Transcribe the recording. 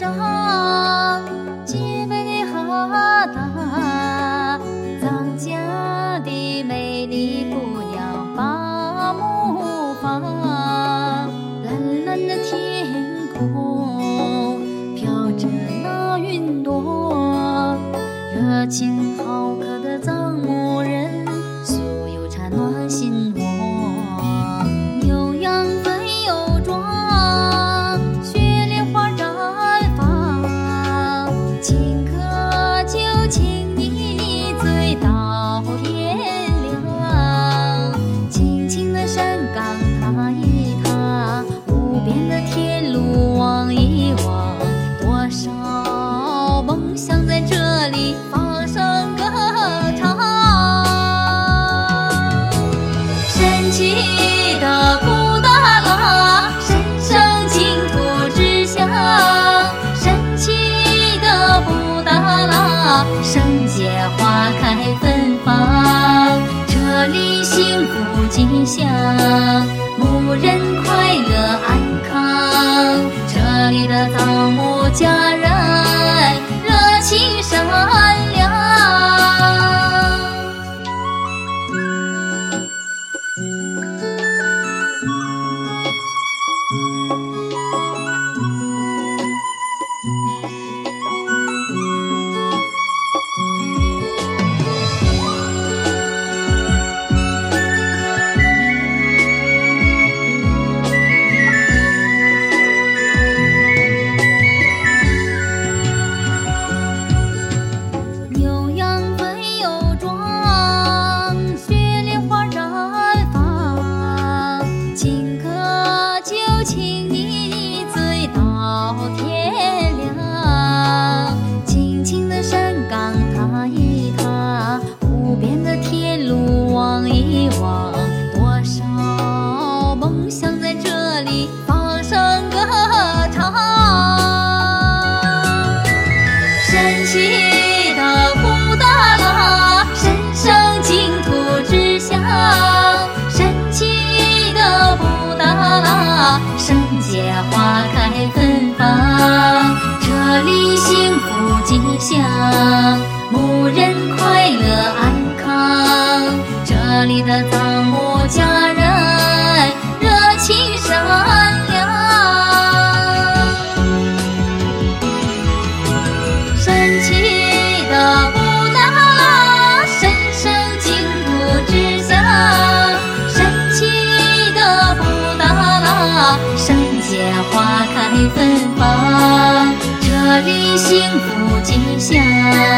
上。西的布达拉，神圣净土之乡，神奇的布达拉，圣洁花开芬芳，这里幸福吉祥，牧人快乐安康，这里的藏牧家人。Música 谢花开芬芳这里幸福吉祥牧人快乐安康这里的藏牧家人花开芬芳这里幸福吉祥